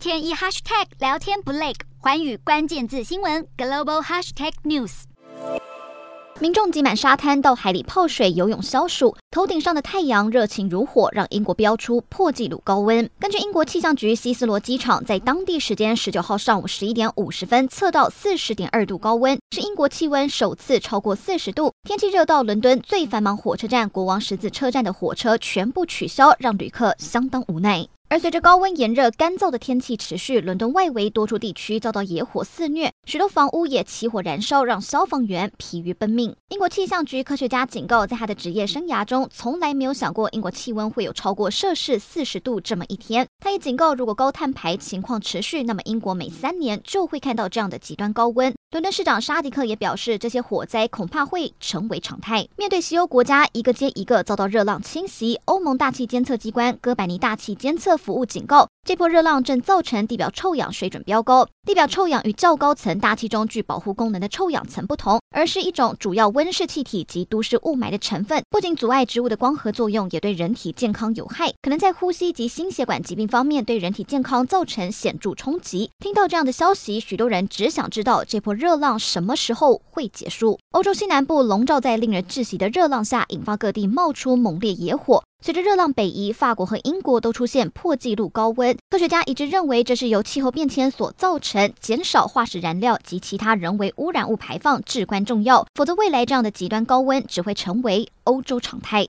天一 hashtag 聊天不累，环宇关键字新闻 global hashtag news。民众挤满沙滩到海里泡水、游泳消暑，头顶上的太阳热情如火，让英国飙出破纪录高温。根据英国气象局希斯罗机场在当地时间十九号上午十一点五十分测到四十点二度高温，是英国气温首次超过四十度。天气热到伦敦最繁忙火车站国王十字车站的火车全部取消，让旅客相当无奈。而随着高温炎热、干燥的天气持续，伦敦外围多处地区遭到野火肆虐，许多房屋也起火燃烧，让消防员疲于奔命。英国气象局科学家警告，在他的职业生涯中，从来没有想过英国气温会有超过摄氏四十度这么一天。他也警告，如果高碳排情况持续，那么英国每三年就会看到这样的极端高温。伦敦市长沙迪克也表示，这些火灾恐怕会成为常态。面对西欧国家一个接一个遭到热浪侵袭，欧盟大气监测机关哥白尼大气监测服务警告，这波热浪正造成地表臭氧水准飙高。地表臭氧与较高层大气中具保护功能的臭氧层不同，而是一种主要温室气体及都市雾霾的成分。不仅阻碍植物的光合作用，也对人体健康有害，可能在呼吸及心血管疾病方面对人体健康造成显著冲击。听到这样的消息，许多人只想知道这波热浪什么时候会结束。欧洲西南部笼罩在令人窒息的热浪下，引发各地冒出猛烈野火。随着热浪北移，法国和英国都出现破纪录高温。科学家一致认为，这是由气候变迁所造成，减少化石燃料及其他人为污染物排放至关重要。否则，未来这样的极端高温只会成为欧洲常态。